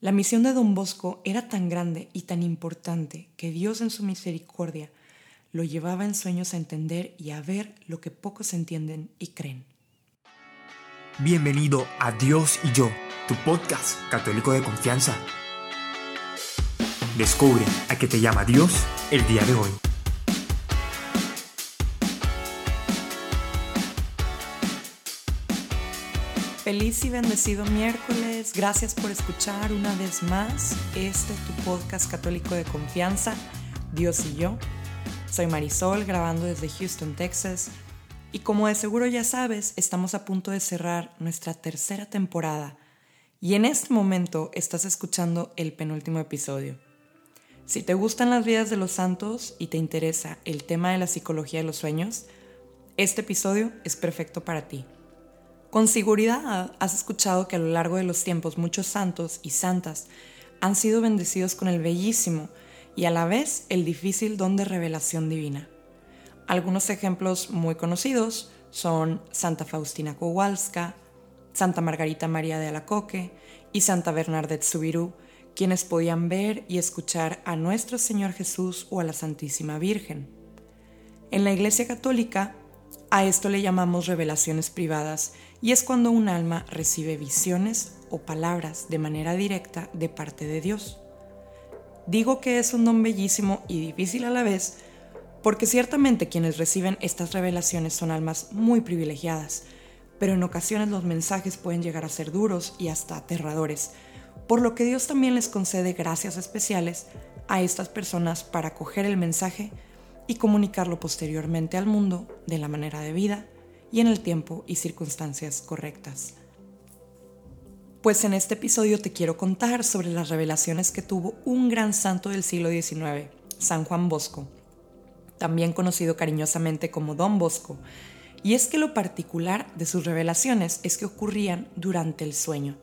La misión de don Bosco era tan grande y tan importante que Dios en su misericordia lo llevaba en sueños a entender y a ver lo que pocos entienden y creen. Bienvenido a Dios y yo, tu podcast católico de confianza. Descubre a qué te llama Dios el día de hoy. Feliz y bendecido miércoles. Gracias por escuchar una vez más este tu podcast católico de confianza, Dios y yo. Soy Marisol, grabando desde Houston, Texas. Y como de seguro ya sabes, estamos a punto de cerrar nuestra tercera temporada. Y en este momento estás escuchando el penúltimo episodio. Si te gustan las vidas de los santos y te interesa el tema de la psicología de los sueños, este episodio es perfecto para ti. Con seguridad has escuchado que a lo largo de los tiempos muchos santos y santas han sido bendecidos con el bellísimo y a la vez el difícil don de revelación divina. Algunos ejemplos muy conocidos son Santa Faustina Kowalska, Santa Margarita María de Alacoque y Santa Bernadette Subirú, quienes podían ver y escuchar a nuestro Señor Jesús o a la Santísima Virgen. En la Iglesia Católica, a esto le llamamos revelaciones privadas y es cuando un alma recibe visiones o palabras de manera directa de parte de Dios. Digo que es un don bellísimo y difícil a la vez porque ciertamente quienes reciben estas revelaciones son almas muy privilegiadas, pero en ocasiones los mensajes pueden llegar a ser duros y hasta aterradores, por lo que Dios también les concede gracias especiales a estas personas para coger el mensaje y comunicarlo posteriormente al mundo de la manera de vida y en el tiempo y circunstancias correctas. Pues en este episodio te quiero contar sobre las revelaciones que tuvo un gran santo del siglo XIX, San Juan Bosco, también conocido cariñosamente como Don Bosco, y es que lo particular de sus revelaciones es que ocurrían durante el sueño.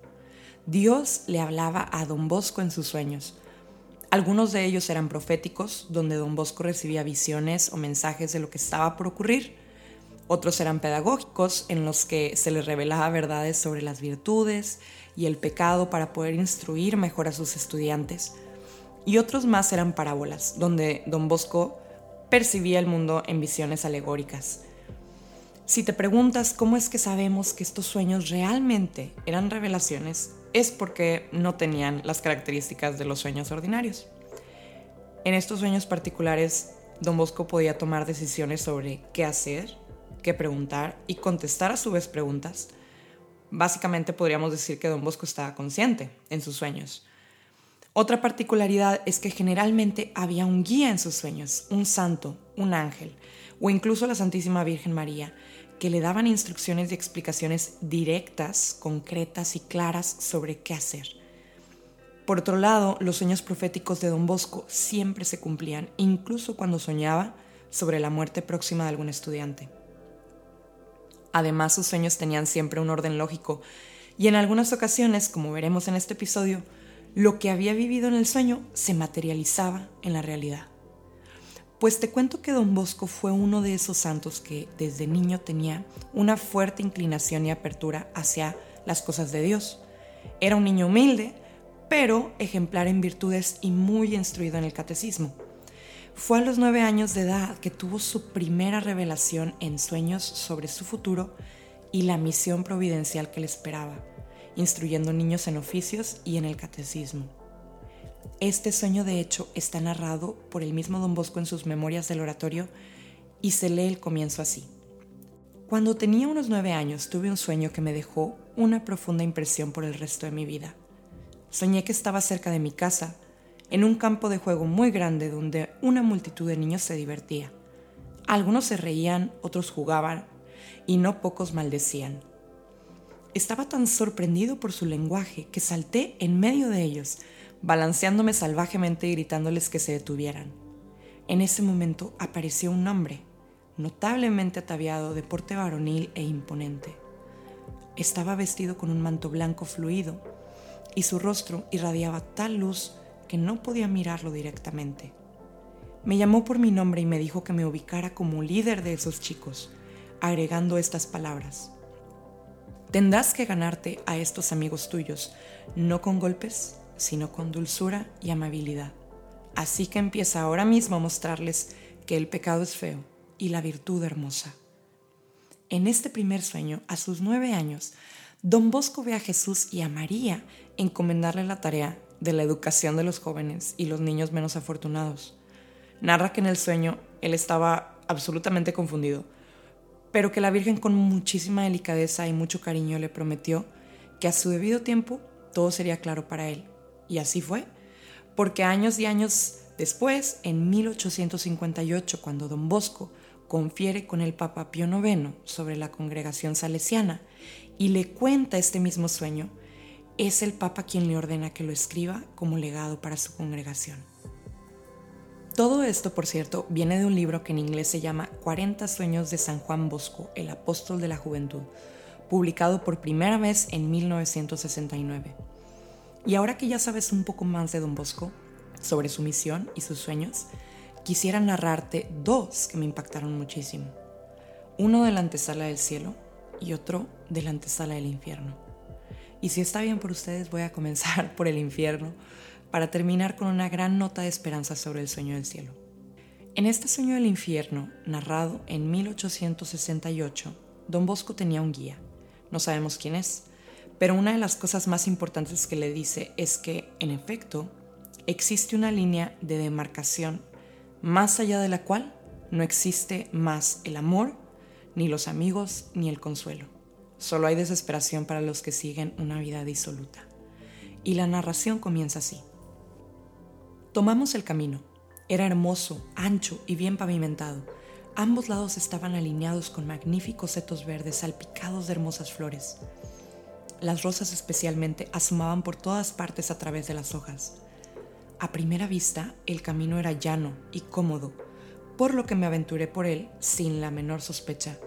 Dios le hablaba a Don Bosco en sus sueños. Algunos de ellos eran proféticos, donde Don Bosco recibía visiones o mensajes de lo que estaba por ocurrir, otros eran pedagógicos en los que se les revelaba verdades sobre las virtudes y el pecado para poder instruir mejor a sus estudiantes. Y otros más eran parábolas, donde don Bosco percibía el mundo en visiones alegóricas. Si te preguntas cómo es que sabemos que estos sueños realmente eran revelaciones, es porque no tenían las características de los sueños ordinarios. En estos sueños particulares, don Bosco podía tomar decisiones sobre qué hacer que preguntar y contestar a su vez preguntas. Básicamente podríamos decir que don Bosco estaba consciente en sus sueños. Otra particularidad es que generalmente había un guía en sus sueños, un santo, un ángel o incluso la Santísima Virgen María, que le daban instrucciones y explicaciones directas, concretas y claras sobre qué hacer. Por otro lado, los sueños proféticos de don Bosco siempre se cumplían, incluso cuando soñaba sobre la muerte próxima de algún estudiante. Además, sus sueños tenían siempre un orden lógico y en algunas ocasiones, como veremos en este episodio, lo que había vivido en el sueño se materializaba en la realidad. Pues te cuento que don Bosco fue uno de esos santos que desde niño tenía una fuerte inclinación y apertura hacia las cosas de Dios. Era un niño humilde, pero ejemplar en virtudes y muy instruido en el catecismo. Fue a los nueve años de edad que tuvo su primera revelación en sueños sobre su futuro y la misión providencial que le esperaba, instruyendo niños en oficios y en el catecismo. Este sueño de hecho está narrado por el mismo don Bosco en sus memorias del oratorio y se lee el comienzo así. Cuando tenía unos nueve años tuve un sueño que me dejó una profunda impresión por el resto de mi vida. Soñé que estaba cerca de mi casa en un campo de juego muy grande donde una multitud de niños se divertía. Algunos se reían, otros jugaban y no pocos maldecían. Estaba tan sorprendido por su lenguaje que salté en medio de ellos, balanceándome salvajemente y gritándoles que se detuvieran. En ese momento apareció un hombre, notablemente ataviado de porte varonil e imponente. Estaba vestido con un manto blanco fluido y su rostro irradiaba tal luz que no podía mirarlo directamente. Me llamó por mi nombre y me dijo que me ubicara como líder de esos chicos, agregando estas palabras. Tendrás que ganarte a estos amigos tuyos, no con golpes, sino con dulzura y amabilidad. Así que empieza ahora mismo a mostrarles que el pecado es feo y la virtud hermosa. En este primer sueño, a sus nueve años, don Bosco ve a Jesús y a María encomendarle la tarea de la educación de los jóvenes y los niños menos afortunados. Narra que en el sueño él estaba absolutamente confundido, pero que la Virgen con muchísima delicadeza y mucho cariño le prometió que a su debido tiempo todo sería claro para él. Y así fue, porque años y años después, en 1858, cuando don Bosco confiere con el Papa Pío IX sobre la congregación salesiana y le cuenta este mismo sueño, es el Papa quien le ordena que lo escriba como legado para su congregación. Todo esto, por cierto, viene de un libro que en inglés se llama 40 sueños de San Juan Bosco, el apóstol de la juventud, publicado por primera vez en 1969. Y ahora que ya sabes un poco más de Don Bosco, sobre su misión y sus sueños, quisiera narrarte dos que me impactaron muchísimo. Uno de la antesala del cielo y otro de la antesala del infierno. Y si está bien por ustedes, voy a comenzar por el infierno para terminar con una gran nota de esperanza sobre el sueño del cielo. En este sueño del infierno, narrado en 1868, don Bosco tenía un guía. No sabemos quién es, pero una de las cosas más importantes que le dice es que, en efecto, existe una línea de demarcación más allá de la cual no existe más el amor, ni los amigos, ni el consuelo. Solo hay desesperación para los que siguen una vida disoluta. Y la narración comienza así. Tomamos el camino. Era hermoso, ancho y bien pavimentado. Ambos lados estaban alineados con magníficos setos verdes salpicados de hermosas flores. Las rosas especialmente asomaban por todas partes a través de las hojas. A primera vista, el camino era llano y cómodo, por lo que me aventuré por él sin la menor sospecha.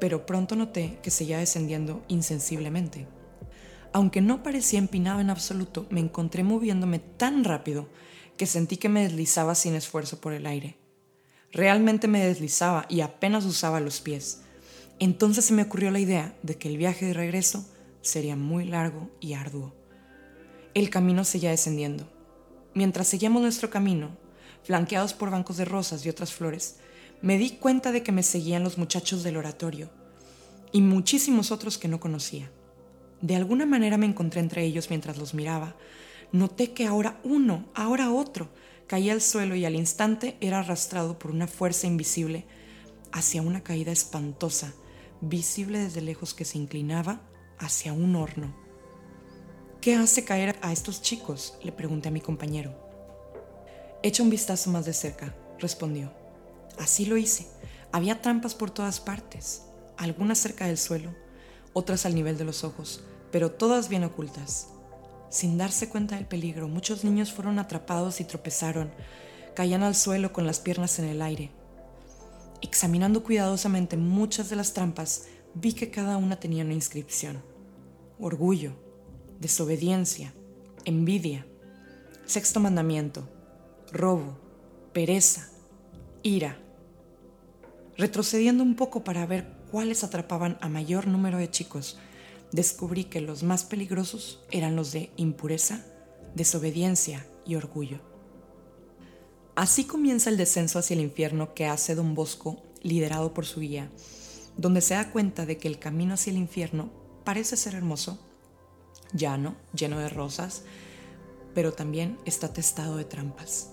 Pero pronto noté que seguía descendiendo insensiblemente. Aunque no parecía empinado en absoluto, me encontré moviéndome tan rápido que sentí que me deslizaba sin esfuerzo por el aire. Realmente me deslizaba y apenas usaba los pies. Entonces se me ocurrió la idea de que el viaje de regreso sería muy largo y arduo. El camino seguía descendiendo Mientras seguíamos nuestro camino, flanqueados por bancos de rosas y otras flores, me di cuenta de que me seguían los muchachos del oratorio y muchísimos otros que no conocía. De alguna manera me encontré entre ellos mientras los miraba. Noté que ahora uno, ahora otro, caía al suelo y al instante era arrastrado por una fuerza invisible hacia una caída espantosa, visible desde lejos que se inclinaba hacia un horno. ¿Qué hace caer a estos chicos? le pregunté a mi compañero. Echa un vistazo más de cerca, respondió. Así lo hice. Había trampas por todas partes, algunas cerca del suelo, otras al nivel de los ojos, pero todas bien ocultas. Sin darse cuenta del peligro, muchos niños fueron atrapados y tropezaron, caían al suelo con las piernas en el aire. Examinando cuidadosamente muchas de las trampas, vi que cada una tenía una inscripción. Orgullo, desobediencia, envidia, sexto mandamiento, robo, pereza, ira. Retrocediendo un poco para ver cuáles atrapaban a mayor número de chicos, descubrí que los más peligrosos eran los de impureza, desobediencia y orgullo. Así comienza el descenso hacia el infierno que hace don Bosco, liderado por su guía, donde se da cuenta de que el camino hacia el infierno parece ser hermoso, llano, lleno de rosas, pero también está testado de trampas.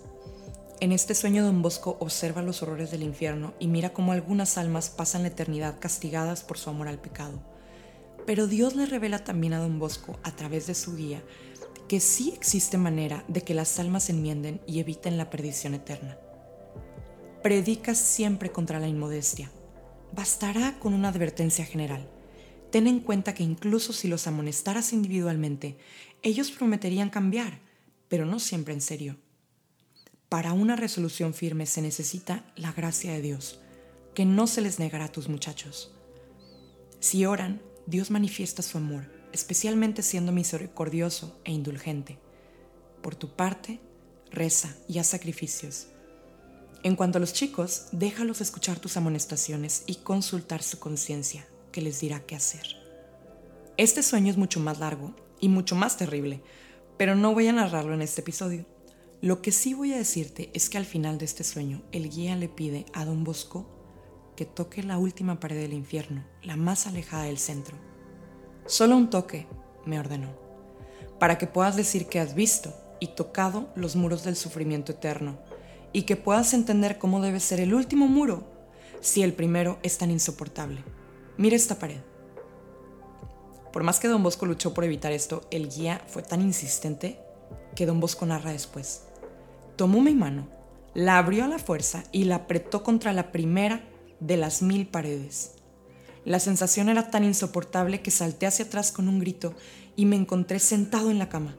En este sueño don Bosco observa los horrores del infierno y mira cómo algunas almas pasan la eternidad castigadas por su amor al pecado. Pero Dios le revela también a don Bosco, a través de su guía, que sí existe manera de que las almas enmienden y eviten la perdición eterna. Predica siempre contra la inmodestia. Bastará con una advertencia general ten en cuenta que incluso si los amonestaras individualmente, ellos prometerían cambiar, pero no siempre en serio. Para una resolución firme se necesita la gracia de Dios, que no se les negará a tus muchachos. Si oran, Dios manifiesta su amor, especialmente siendo misericordioso e indulgente. Por tu parte, reza y haz sacrificios. En cuanto a los chicos, déjalos escuchar tus amonestaciones y consultar su conciencia que les dirá qué hacer. Este sueño es mucho más largo y mucho más terrible, Pero no voy a narrarlo en este episodio. Lo que sí voy a decirte es que al final de este sueño, el guía le pide a Don Bosco que toque la última pared del infierno, la más alejada del centro. Solo un toque, me ordenó, para que puedas decir que has visto y tocado los muros del sufrimiento eterno, y que puedas entender cómo debe ser el último muro si el primero es tan insoportable. Mira esta pared. Por más que don Bosco luchó por evitar esto, el guía fue tan insistente que don Bosco narra después. Tomó mi mano, la abrió a la fuerza y la apretó contra la primera de las mil paredes. La sensación era tan insoportable que salté hacia atrás con un grito y me encontré sentado en la cama.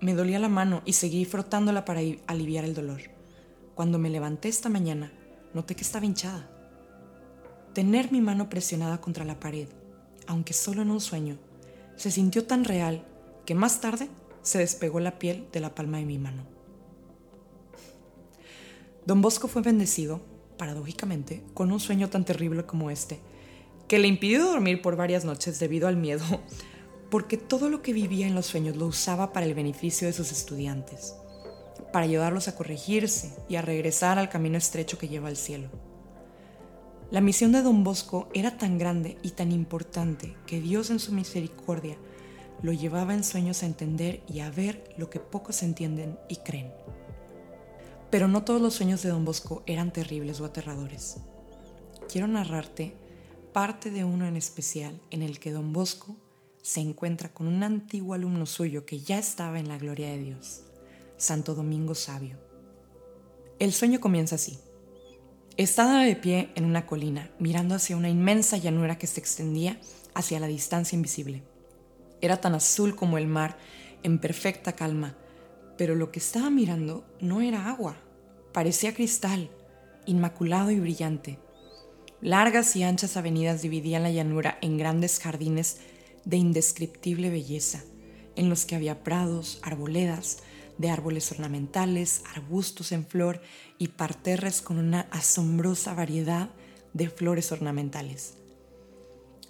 Me dolía la mano y seguí frotándola para aliviar el dolor. Cuando me levanté esta mañana, noté que estaba hinchada. Tener mi mano presionada contra la pared, aunque solo en un sueño, se sintió tan real que más tarde se despegó la piel de la palma de mi mano. Don Bosco fue bendecido, paradójicamente, con un sueño tan terrible como este, que le impidió dormir por varias noches debido al miedo, porque todo lo que vivía en los sueños lo usaba para el beneficio de sus estudiantes, para ayudarlos a corregirse y a regresar al camino estrecho que lleva al cielo. La misión de don Bosco era tan grande y tan importante que Dios en su misericordia lo llevaba en sueños a entender y a ver lo que pocos entienden y creen. Pero no todos los sueños de don Bosco eran terribles o aterradores. Quiero narrarte parte de uno en especial en el que don Bosco se encuentra con un antiguo alumno suyo que ya estaba en la gloria de Dios, Santo Domingo Sabio. El sueño comienza así. Estaba de pie en una colina, mirando hacia una inmensa llanura que se extendía hacia la distancia invisible. Era tan azul como el mar, en perfecta calma, pero lo que estaba mirando no era agua, parecía cristal, inmaculado y brillante. Largas y anchas avenidas dividían la llanura en grandes jardines de indescriptible belleza, en los que había prados, arboledas, de árboles ornamentales, arbustos en flor y parterres con una asombrosa variedad de flores ornamentales.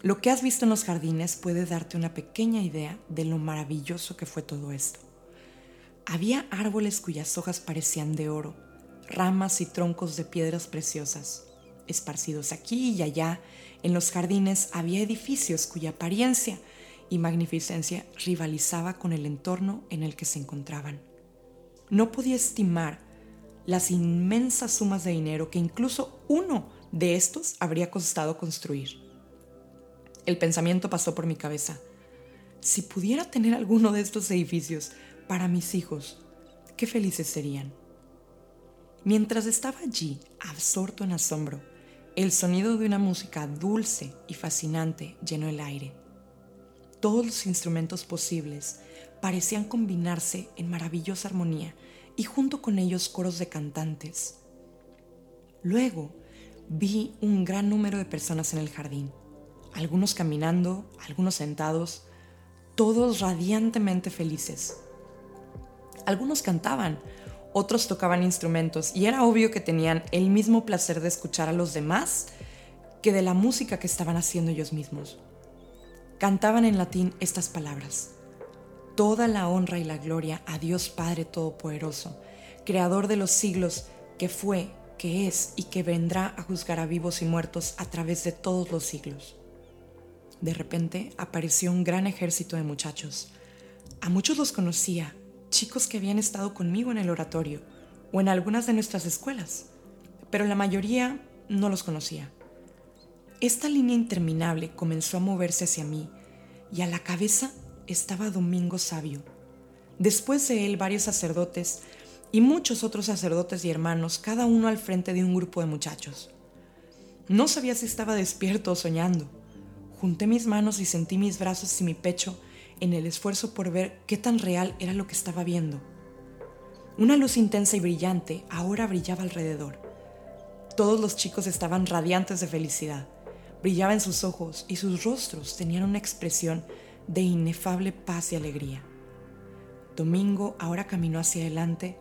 Lo que has visto en los jardines puede darte una pequeña idea de lo maravilloso que fue todo esto. Había árboles cuyas hojas parecían de oro, ramas y troncos de piedras preciosas. Esparcidos aquí y allá, en los jardines había edificios cuya apariencia y magnificencia rivalizaba con el entorno en el que se encontraban. No podía estimar las inmensas sumas de dinero que incluso uno de estos habría costado construir. El pensamiento pasó por mi cabeza. Si pudiera tener alguno de estos edificios, para mis hijos, qué felices serían. Mientras estaba allí, absorto en asombro, el sonido de una música dulce y fascinante llenó el aire. Todos los instrumentos posibles parecían combinarse en maravillosa armonía y junto con ellos coros de cantantes. Luego vi un gran número de personas en el jardín, algunos caminando, algunos sentados, todos radiantemente felices. Algunos cantaban, otros tocaban instrumentos y era obvio que tenían el mismo placer de escuchar a los demás que de la música que estaban haciendo ellos mismos. Cantaban en latín estas palabras. Toda la honra y la gloria a Dios Padre Todopoderoso, Creador de los siglos, que fue, que es y que vendrá a juzgar a vivos y muertos a través de todos los siglos. De repente apareció un gran ejército de muchachos. A muchos los conocía, chicos que habían estado conmigo en el oratorio o en algunas de nuestras escuelas, pero la mayoría no los conocía. Esta línea interminable comenzó a moverse hacia mí y a la cabeza estaba Domingo Sabio. Después de él varios sacerdotes y muchos otros sacerdotes y hermanos, cada uno al frente de un grupo de muchachos. No sabía si estaba despierto o soñando. Junté mis manos y sentí mis brazos y mi pecho en el esfuerzo por ver qué tan real era lo que estaba viendo. Una luz intensa y brillante ahora brillaba alrededor. Todos los chicos estaban radiantes de felicidad. Brillaba en sus ojos y sus rostros tenían una expresión de inefable paz y alegría. Domingo ahora caminó hacia adelante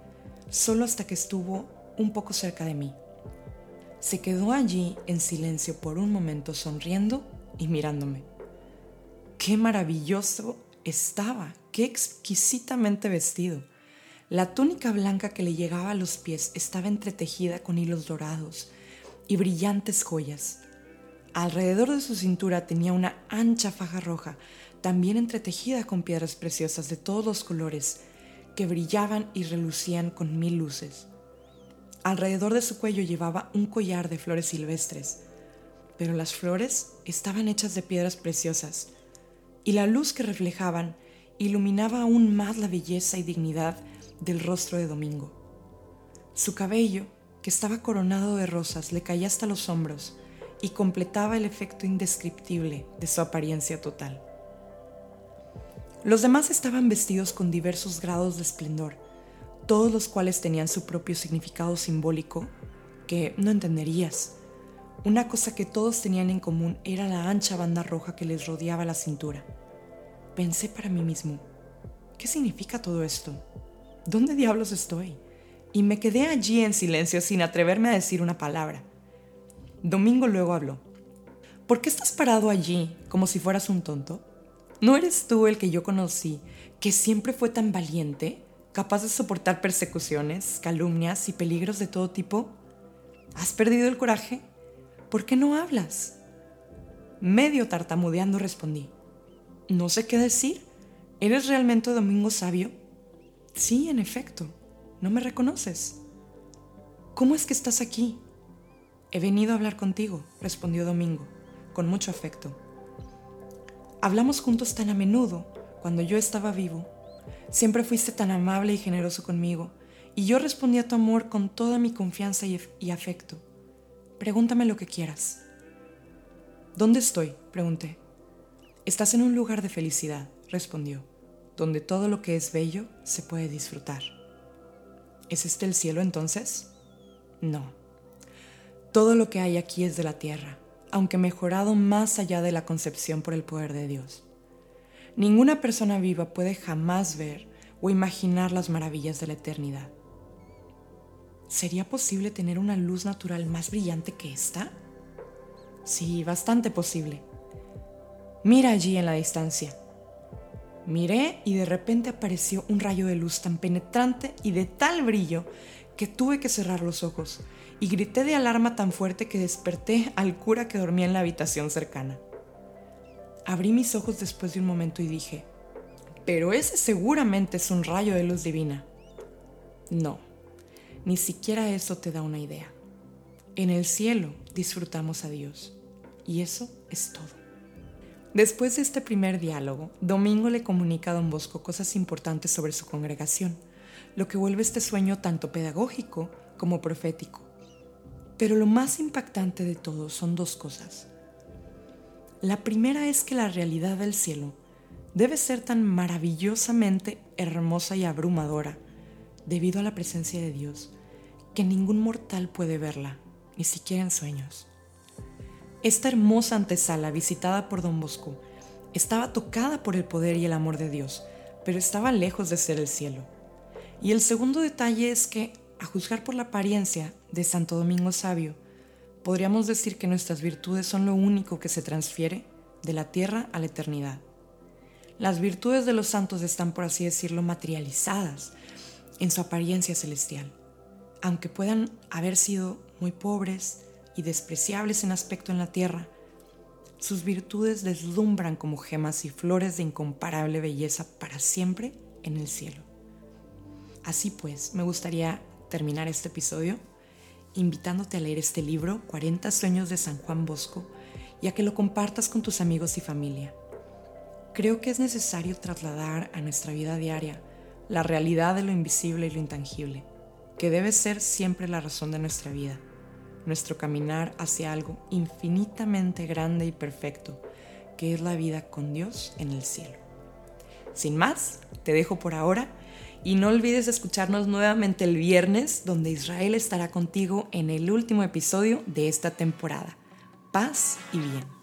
solo hasta que estuvo un poco cerca de mí. Se quedó allí en silencio por un momento sonriendo y mirándome. Qué maravilloso estaba, qué exquisitamente vestido. La túnica blanca que le llegaba a los pies estaba entretejida con hilos dorados y brillantes joyas. Alrededor de su cintura tenía una ancha faja roja, también entretejida con piedras preciosas de todos los colores, que brillaban y relucían con mil luces. Alrededor de su cuello llevaba un collar de flores silvestres, pero las flores estaban hechas de piedras preciosas, y la luz que reflejaban iluminaba aún más la belleza y dignidad del rostro de Domingo. Su cabello, que estaba coronado de rosas, le caía hasta los hombros y completaba el efecto indescriptible de su apariencia total. Los demás estaban vestidos con diversos grados de esplendor, todos los cuales tenían su propio significado simbólico que no entenderías. Una cosa que todos tenían en común era la ancha banda roja que les rodeaba la cintura. Pensé para mí mismo, ¿qué significa todo esto? ¿dónde diablos estoy? Y me quedé allí en silencio sin atreverme a decir una palabra. Domingo luego habló. ¿Por qué estás parado allí como si fueras un tonto? ¿No eres tú el que yo conocí, que siempre fue tan valiente, capaz de soportar persecuciones, calumnias y peligros de todo tipo? ¿Has perdido el coraje? ¿Por qué no hablas? Medio tartamudeando respondí. No sé qué decir. ¿Eres realmente Domingo Sabio? Sí, en efecto, no me reconoces. ¿Cómo es que estás aquí? He venido a hablar contigo, respondió Domingo, con mucho afecto. Hablamos juntos tan a menudo, cuando yo estaba vivo. Siempre fuiste tan amable y generoso conmigo, y yo respondí a tu amor con toda mi confianza y, y afecto. Pregúntame lo que quieras. ¿Dónde estoy? pregunté. Estás en un lugar de felicidad, respondió donde todo lo que es bello se puede disfrutar. ¿Es este el cielo entonces? No. Todo lo que hay aquí es de la tierra, aunque mejorado más allá de la concepción por el poder de Dios. Ninguna persona viva puede jamás ver o imaginar las maravillas de la eternidad. ¿Sería posible tener una luz natural más brillante que esta? Sí, bastante posible. Mira allí en la distancia Miré y de repente apareció un rayo de luz tan penetrante y de tal brillo que tuve que cerrar los ojos y grité de alarma tan fuerte que desperté al cura que dormía en la habitación cercana. Abrí mis ojos después de un momento y dije, pero ese seguramente es un rayo de luz divina. No, ni siquiera eso te da una idea. En el cielo disfrutamos a Dios y eso es todo. Después de este primer diálogo, Domingo le comunica a don Bosco cosas importantes sobre su congregación, lo que vuelve este sueño tanto pedagógico como profético. Pero lo más impactante de todo son dos cosas. La primera es que la realidad del cielo debe ser tan maravillosamente hermosa y abrumadora debido a la presencia de Dios que ningún mortal puede verla, ni siquiera en sueños. Esta hermosa antesala visitada por don Bosco estaba tocada por el poder y el amor de Dios, pero estaba lejos de ser el cielo. Y el segundo detalle es que, a juzgar por la apariencia de Santo Domingo Sabio, podríamos decir que nuestras virtudes son lo único que se transfiere de la tierra a la eternidad. Las virtudes de los santos están, por así decirlo, materializadas en su apariencia celestial, aunque puedan haber sido muy pobres, y despreciables en aspecto en la tierra, sus virtudes deslumbran como gemas y flores de incomparable belleza para siempre en el cielo. Así pues, me gustaría terminar este episodio invitándote a leer este libro, 40 sueños de San Juan Bosco, y a que lo compartas con tus amigos y familia. Creo que es necesario trasladar a nuestra vida diaria la realidad de lo invisible y lo intangible, que debe ser siempre la razón de nuestra vida nuestro caminar hacia algo infinitamente grande y perfecto, que es la vida con Dios en el cielo. Sin más, te dejo por ahora y no olvides escucharnos nuevamente el viernes, donde Israel estará contigo en el último episodio de esta temporada. Paz y bien.